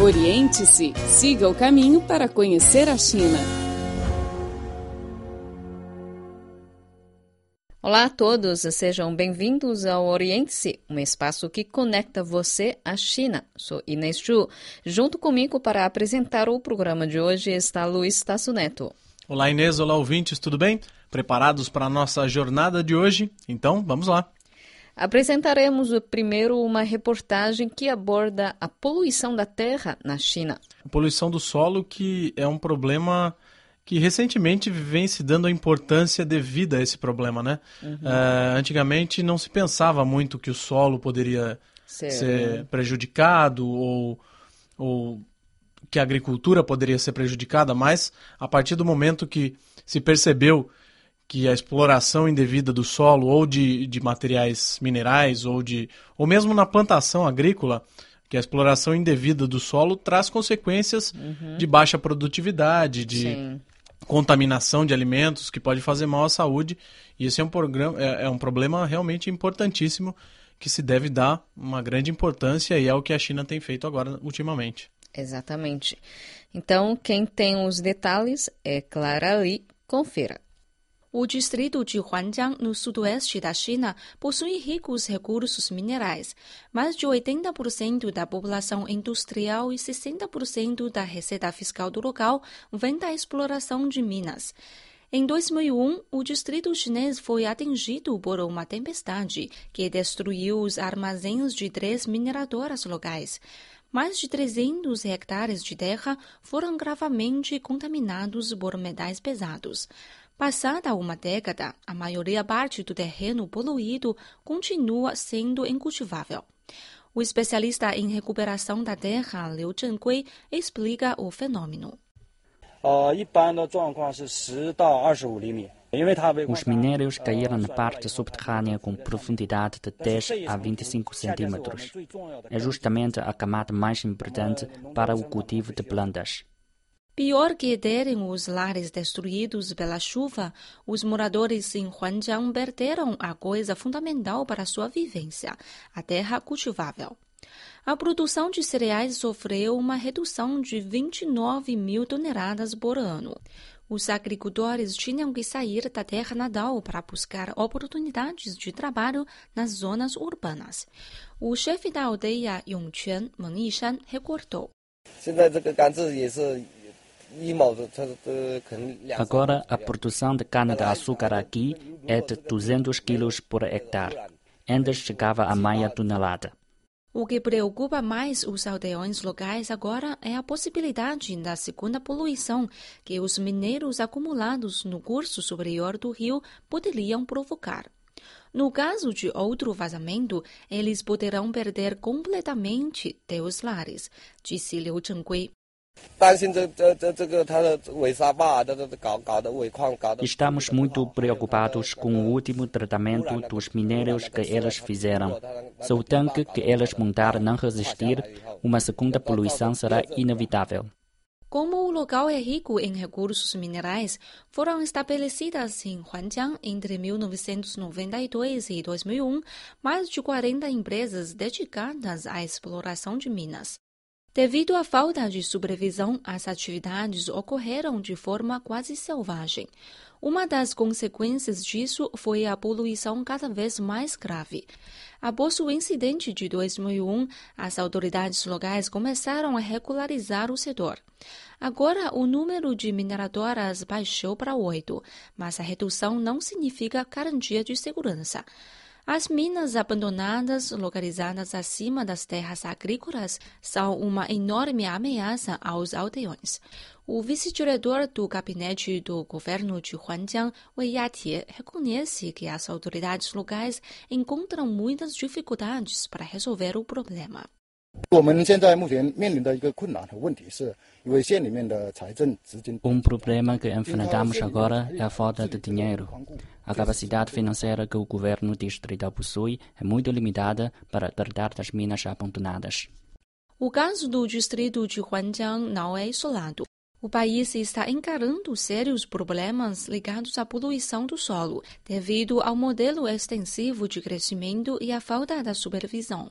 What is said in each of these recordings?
Oriente-se, siga o caminho para conhecer a China. Olá a todos, sejam bem-vindos ao Oriente-se, um espaço que conecta você à China. Sou Inês Chu. Junto comigo para apresentar o programa de hoje está Luiz Tasso Neto. Olá Inês, olá ouvintes, tudo bem? Preparados para a nossa jornada de hoje? Então, vamos lá. Apresentaremos primeiro uma reportagem que aborda a poluição da terra na China. A poluição do solo que é um problema que recentemente vem se dando a importância devida a esse problema, né? Uhum. Uh, antigamente não se pensava muito que o solo poderia ser, ser prejudicado ou, ou que a agricultura poderia ser prejudicada, mas a partir do momento que se percebeu que a exploração indevida do solo ou de, de materiais minerais ou de ou mesmo na plantação agrícola que a exploração indevida do solo traz consequências uhum. de baixa produtividade, de Sim. contaminação de alimentos que pode fazer mal à saúde. E esse é um, programa, é, é um problema realmente importantíssimo que se deve dar uma grande importância e é o que a China tem feito agora ultimamente. Exatamente. Então, quem tem os detalhes é Clara Li. Confira. O distrito de Huanjiang, no sudoeste da China, possui ricos recursos minerais. Mais de 80% da população industrial e 60% da receita fiscal do local vem da exploração de minas. Em 2001, o distrito chinês foi atingido por uma tempestade que destruiu os armazéns de três mineradoras locais. Mais de 300 hectares de terra foram gravemente contaminados por metais pesados. Passada uma década, a maioria parte do terreno poluído continua sendo incultivável. O especialista em recuperação da terra, Liu Zhengui, explica o fenômeno. Os minérios caíram na parte subterrânea com profundidade de 10 a 25 centímetros. É justamente a camada mais importante para o cultivo de plantas. Pior que terem os lares destruídos pela chuva, os moradores em Huanjiang perderam a coisa fundamental para sua vivência, a terra cultivável. A produção de cereais sofreu uma redução de 29 mil toneladas por ano. Os agricultores tinham que sair da terra natal para buscar oportunidades de trabalho nas zonas urbanas. O chefe da aldeia Yongquan, Meng Yishan, recordou. Agora, a produção de cana-de-açúcar aqui é de 200 quilos por hectare. Antes chegava a meia tonelada. O que preocupa mais os aldeões locais agora é a possibilidade da segunda poluição que os mineiros acumulados no curso superior do rio poderiam provocar. No caso de outro vazamento, eles poderão perder completamente seus lares, disse Liu Chengui. Estamos muito preocupados com o último tratamento dos minérios que eles fizeram. Se o tanque que eles montaram não resistir, uma segunda poluição será inevitável. Como o local é rico em recursos minerais, foram estabelecidas em Huanjiang entre 1992 e 2001 mais de 40 empresas dedicadas à exploração de minas. Devido à falta de supervisão, as atividades ocorreram de forma quase selvagem. Uma das consequências disso foi a poluição cada vez mais grave. Após o incidente de 2001, as autoridades locais começaram a regularizar o setor. Agora, o número de mineradoras baixou para oito, mas a redução não significa garantia de segurança. As minas abandonadas, localizadas acima das terras agrícolas, são uma enorme ameaça aos aldeões. O vice-diretor do gabinete do governo de Huanjiang, Wei Yatie, reconhece que as autoridades locais encontram muitas dificuldades para resolver o problema. Um problema que enfrentamos agora é a falta de dinheiro. A capacidade financeira que o governo distrital possui é muito limitada para tratar das minas abandonadas. O caso do distrito de Huanjiang não é isolado. O país está encarando sérios problemas ligados à poluição do solo, devido ao modelo extensivo de crescimento e à falta da supervisão.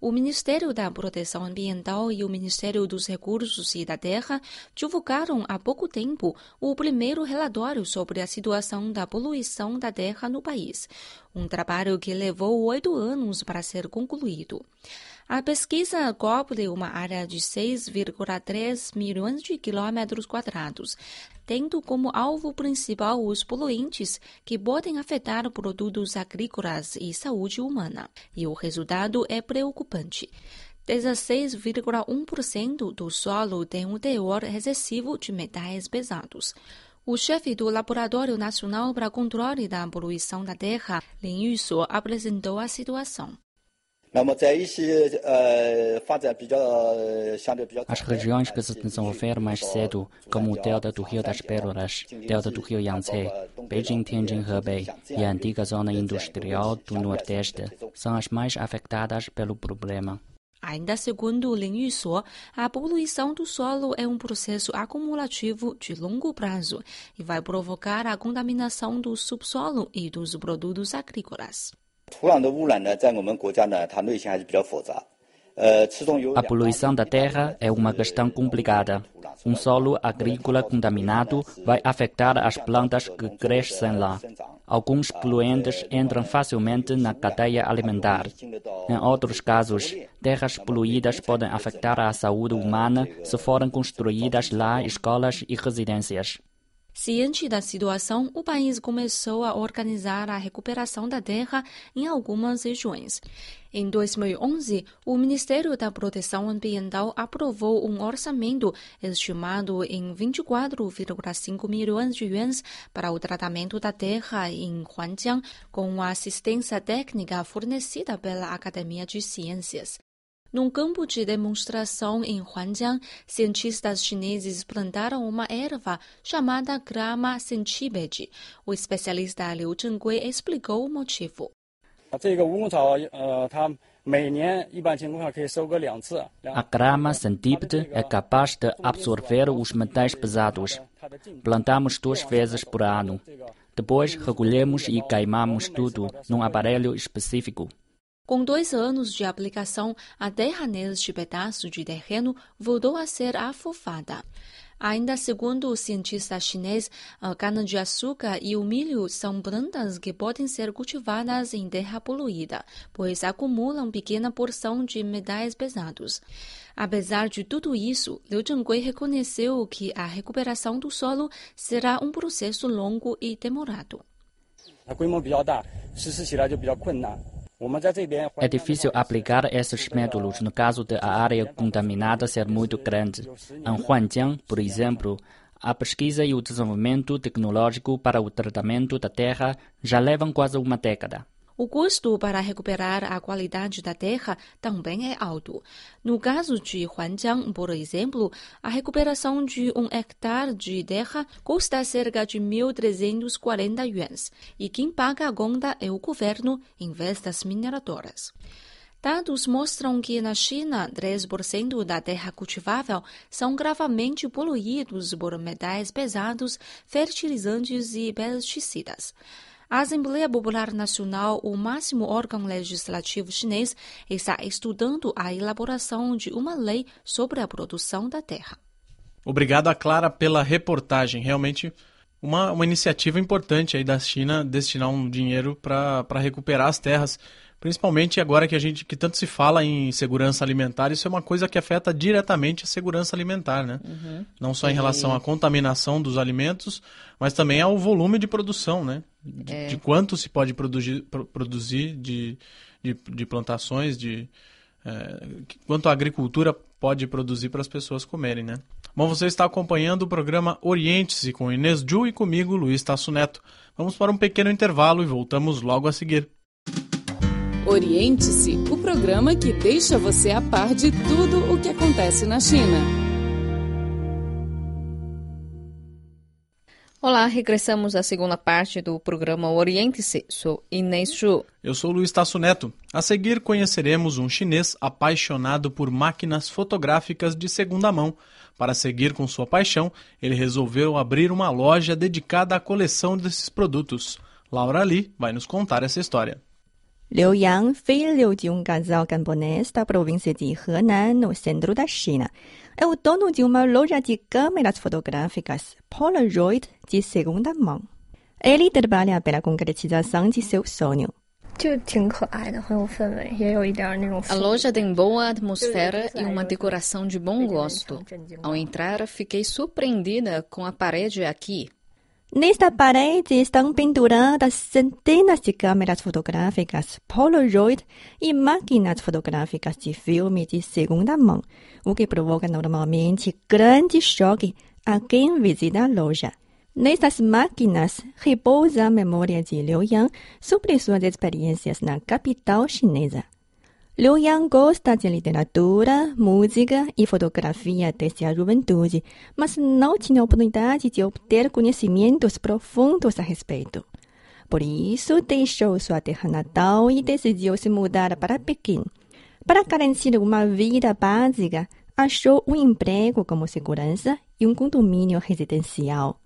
O Ministério da Proteção Ambiental e o Ministério dos Recursos e da Terra divulgaram há pouco tempo o primeiro relatório sobre a situação da poluição da terra no país, um trabalho que levou oito anos para ser concluído. A pesquisa cobre uma área de 6,3 milhões de quilômetros quadrados, tendo como alvo principal os poluentes que podem afetar produtos agrícolas e saúde humana. E o resultado é preocupante. 16,1% do solo tem um teor excessivo de metais pesados. O chefe do Laboratório Nacional para Controle da Poluição da Terra, Lin Yuso, apresentou a situação. As regiões que se desenvolveram mais cedo, como o delta do Rio das Pérolas, delta do Rio Yangtze, Beijing, Tianjin, Hebei e a antiga zona industrial do Nordeste, são as mais afetadas pelo problema. Ainda segundo Lin Yusuo, a poluição do solo é um processo acumulativo de longo prazo e vai provocar a contaminação do subsolo e dos produtos agrícolas. A poluição da terra é uma questão complicada. Um solo agrícola contaminado vai afetar as plantas que crescem lá. Alguns poluentes entram facilmente na cadeia alimentar. Em outros casos, terras poluídas podem afetar a saúde humana se forem construídas lá escolas e residências. Ciente da situação, o país começou a organizar a recuperação da terra em algumas regiões. Em 2011, o Ministério da Proteção Ambiental aprovou um orçamento estimado em 24,5 milhões de yuans para o tratamento da terra em Huanjiang, com a assistência técnica fornecida pela Academia de Ciências. Num campo de demonstração em Huanjiang, cientistas chineses plantaram uma erva chamada grama centípede. O especialista Liu Zhenggui explicou o motivo. A grama centípede é capaz de absorver os metais pesados. Plantamos duas vezes por ano. Depois recolhemos e queimamos tudo num aparelho específico. Com dois anos de aplicação, a terra neste pedaço de terreno voltou a ser afofada. Ainda segundo o cientista chinês, a cana-de-açúcar e o milho são plantas que podem ser cultivadas em terra poluída, pois acumulam pequena porção de metais pesados. Apesar de tudo isso, Liu Zhenggui reconheceu que a recuperação do solo será um processo longo e demorado. É difícil aplicar esses métodos no caso de a área contaminada ser muito grande. Em Huanjiang, por exemplo, a pesquisa e o desenvolvimento tecnológico para o tratamento da terra já levam quase uma década. O custo para recuperar a qualidade da terra também é alto. No caso de Huanjiang, por exemplo, a recuperação de um hectare de terra custa cerca de 1.340 yuans, e quem paga a conta é o governo em vez das mineradoras. Dados mostram que na China, 3% da terra cultivável são gravemente poluídos por metais pesados, fertilizantes e pesticidas. A Assembleia Popular Nacional, o máximo órgão legislativo chinês, está estudando a elaboração de uma lei sobre a produção da terra. Obrigado a Clara pela reportagem. Realmente uma, uma iniciativa importante aí da China destinar um dinheiro para recuperar as terras Principalmente agora que a gente que tanto se fala em segurança alimentar, isso é uma coisa que afeta diretamente a segurança alimentar, né? Uhum. Não só em relação à contaminação dos alimentos, mas também ao volume de produção, né? De, é. de quanto se pode produzir, produzir de, de, de plantações, de é, quanto a agricultura pode produzir para as pessoas comerem, né? Bom, você está acompanhando o programa Oriente-se com Inês Ju e comigo, Luiz Tasso Neto. Vamos para um pequeno intervalo e voltamos logo a seguir. Oriente-se, o programa que deixa você a par de tudo o que acontece na China. Olá, regressamos à segunda parte do programa Oriente-se. Sou Inês Chu. Eu sou Luiz Tasso Neto. A seguir conheceremos um chinês apaixonado por máquinas fotográficas de segunda mão. Para seguir com sua paixão, ele resolveu abrir uma loja dedicada à coleção desses produtos. Laura Lee vai nos contar essa história. Liu Yang, filho de um casal camponês da província de Henan, no centro da China, é o dono de uma loja de câmeras fotográficas Polaroid de segunda mão. Ele trabalha pela concretização de seu sonho. A loja tem boa atmosfera e uma decoração de bom gosto. Ao entrar, fiquei surpreendida com a parede aqui. Nesta parede estão penduradas centenas de câmeras fotográficas Polaroid e máquinas fotográficas de filme de segunda mão, o que provoca normalmente grande choque a quem visita a loja. Nestas máquinas repousa a memória de Liu Yang sobre suas experiências na capital chinesa. Liu Yang gosta de literatura, música e fotografia desde a juventude, mas não tinha oportunidade de obter conhecimentos profundos a respeito. Por isso, deixou sua terra natal e decidiu se mudar para Pequim. Para garantir uma vida básica, achou um emprego como segurança e um condomínio residencial.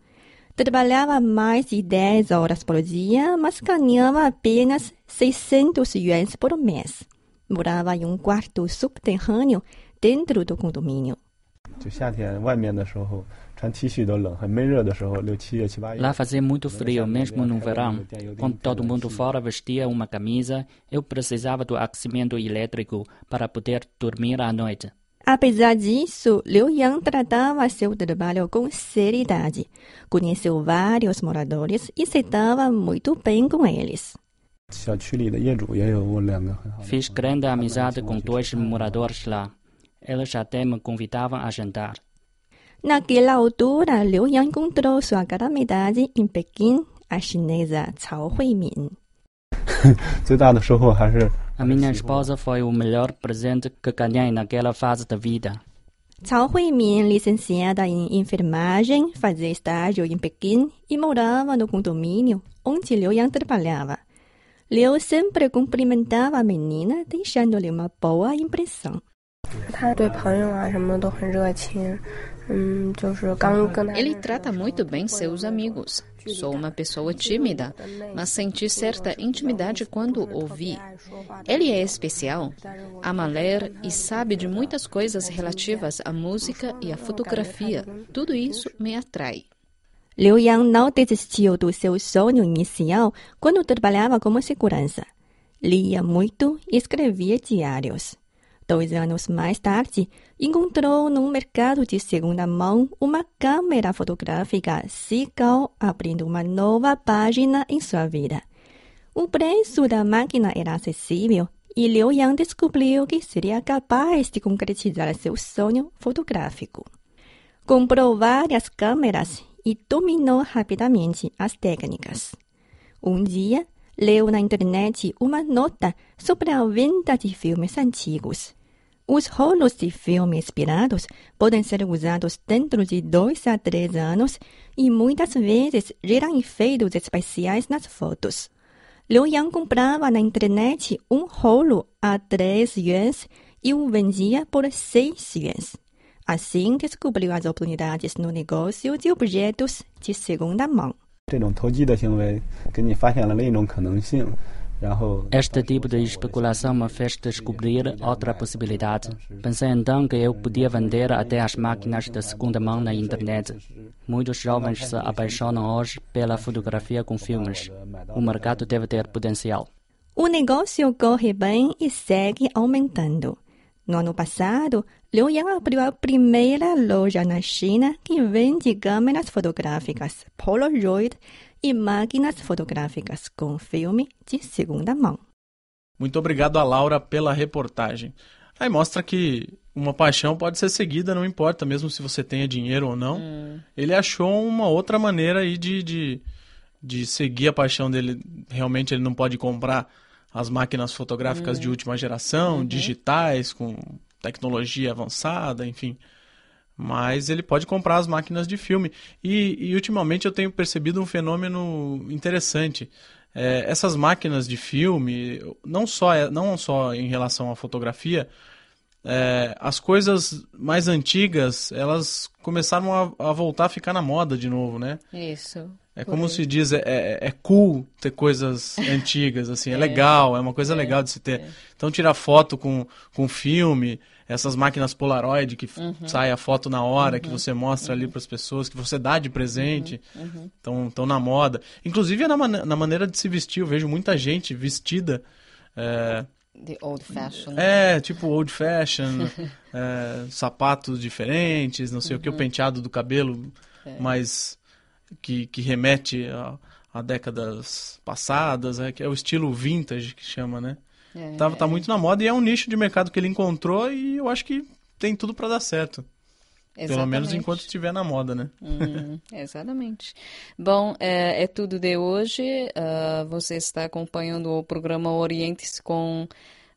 Trabalhava mais de 10 horas por dia, mas ganhava apenas 600 yuans por mês morava em um quarto subterrâneo dentro do condomínio. Lá fazia muito frio, mesmo no verão. Quando todo mundo fora vestia uma camisa, eu precisava do aquecimento elétrico para poder dormir à noite. Apesar disso, Liu Yang tratava seu trabalho com seriedade. Conheceu vários moradores e se dava muito bem com eles. Fiz grande amizade com dois moradores lá. Eles até me convidavam a jantar. Naquela altura, Liu Yang encontrou sua calamidade em Pequim, a chinesa Cao Huimin. a minha esposa foi o melhor presente que ganhei naquela fase da vida. Cao Huimin, licenciada em enfermagem, fazia estágio em Pequim e morava no condomínio onde Liu Yang trabalhava. Liu sempre cumprimentava a menina, deixando-lhe uma boa impressão. Ele trata muito bem seus amigos. Sou uma pessoa tímida, mas senti certa intimidade quando ouvi. Ele é especial, ama ler e sabe de muitas coisas relativas à música e à fotografia. Tudo isso me atrai. Liu Yang não desistiu do seu sonho inicial quando trabalhava como segurança. Lia muito e escrevia diários. Dois anos mais tarde, encontrou no mercado de segunda mão uma câmera fotográfica Seagull abrindo uma nova página em sua vida. O preço da máquina era acessível e Liu Yang descobriu que seria capaz de concretizar seu sonho fotográfico. Comprou várias câmeras e dominou rapidamente as técnicas. Um dia, leu na internet uma nota sobre a venda de filmes antigos. Os rolos de filme inspirados podem ser usados dentro de dois a três anos e muitas vezes geram efeitos especiais nas fotos. Liu Yang comprava na internet um rolo a 3 yuans e o vendia por 6 yuans. Assim, descobriu as oportunidades no negócio de objetos de segunda mão. Este tipo de especulação me fez descobrir outra possibilidade. Pensei então que eu podia vender até as máquinas de segunda mão na internet. Muitos jovens se apaixonam hoje pela fotografia com filmes. O mercado deve ter potencial. O negócio corre bem e segue aumentando. No ano passado, Liu Yang abriu a primeira loja na China que vende câmeras fotográficas Polaroid e máquinas fotográficas com filme de segunda mão. Muito obrigado a Laura pela reportagem. Aí mostra que uma paixão pode ser seguida, não importa, mesmo se você tenha dinheiro ou não. Hum. Ele achou uma outra maneira aí de, de, de seguir a paixão dele. Realmente ele não pode comprar as máquinas fotográficas hum. de última geração, uhum. digitais, com tecnologia avançada, enfim. mas ele pode comprar as máquinas de filme. E, e ultimamente eu tenho percebido um fenômeno interessante. É, essas máquinas de filme, não só, não só em relação à fotografia, é, as coisas mais antigas, elas começaram a, a, voltar a ficar na moda de novo, né? Isso. É como se diz, é, é, é, cool ter coisas antigas, assim, é, é, legal, é uma coisa é, legal de se ter. É. Então tirar foto com, com filme, essas máquinas Polaroid que uhum. sai a foto na hora, uhum. que você mostra uhum. ali para as pessoas, que você dá de presente, estão uhum. uhum. na moda. Inclusive é na, man na maneira de se vestir, eu vejo muita gente vestida. É, The old fashion. É, tipo old fashion, sapatos diferentes, não sei o que, o penteado do cabelo, mas que, que remete a, a décadas passadas, é, que é o estilo vintage que chama, né? É, tá, tá muito na moda e é um nicho de mercado que ele encontrou e eu acho que tem tudo para dar certo. Exatamente. Pelo menos enquanto estiver na moda, né? Hum, exatamente. Bom, é, é, tudo de hoje. Uh, você está acompanhando o programa Orientes com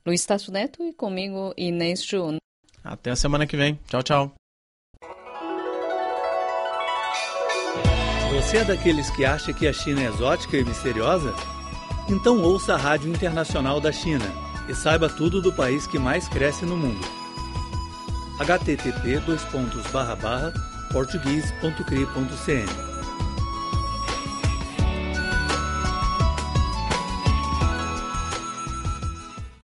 Luiz Tasso Neto e comigo Inês Jun. Até a semana que vem. Tchau, tchau. Você é daqueles que acha que a China é exótica e misteriosa? Então ouça a Rádio Internacional da China e saiba tudo do país que mais cresce no mundo. http português.cri.cn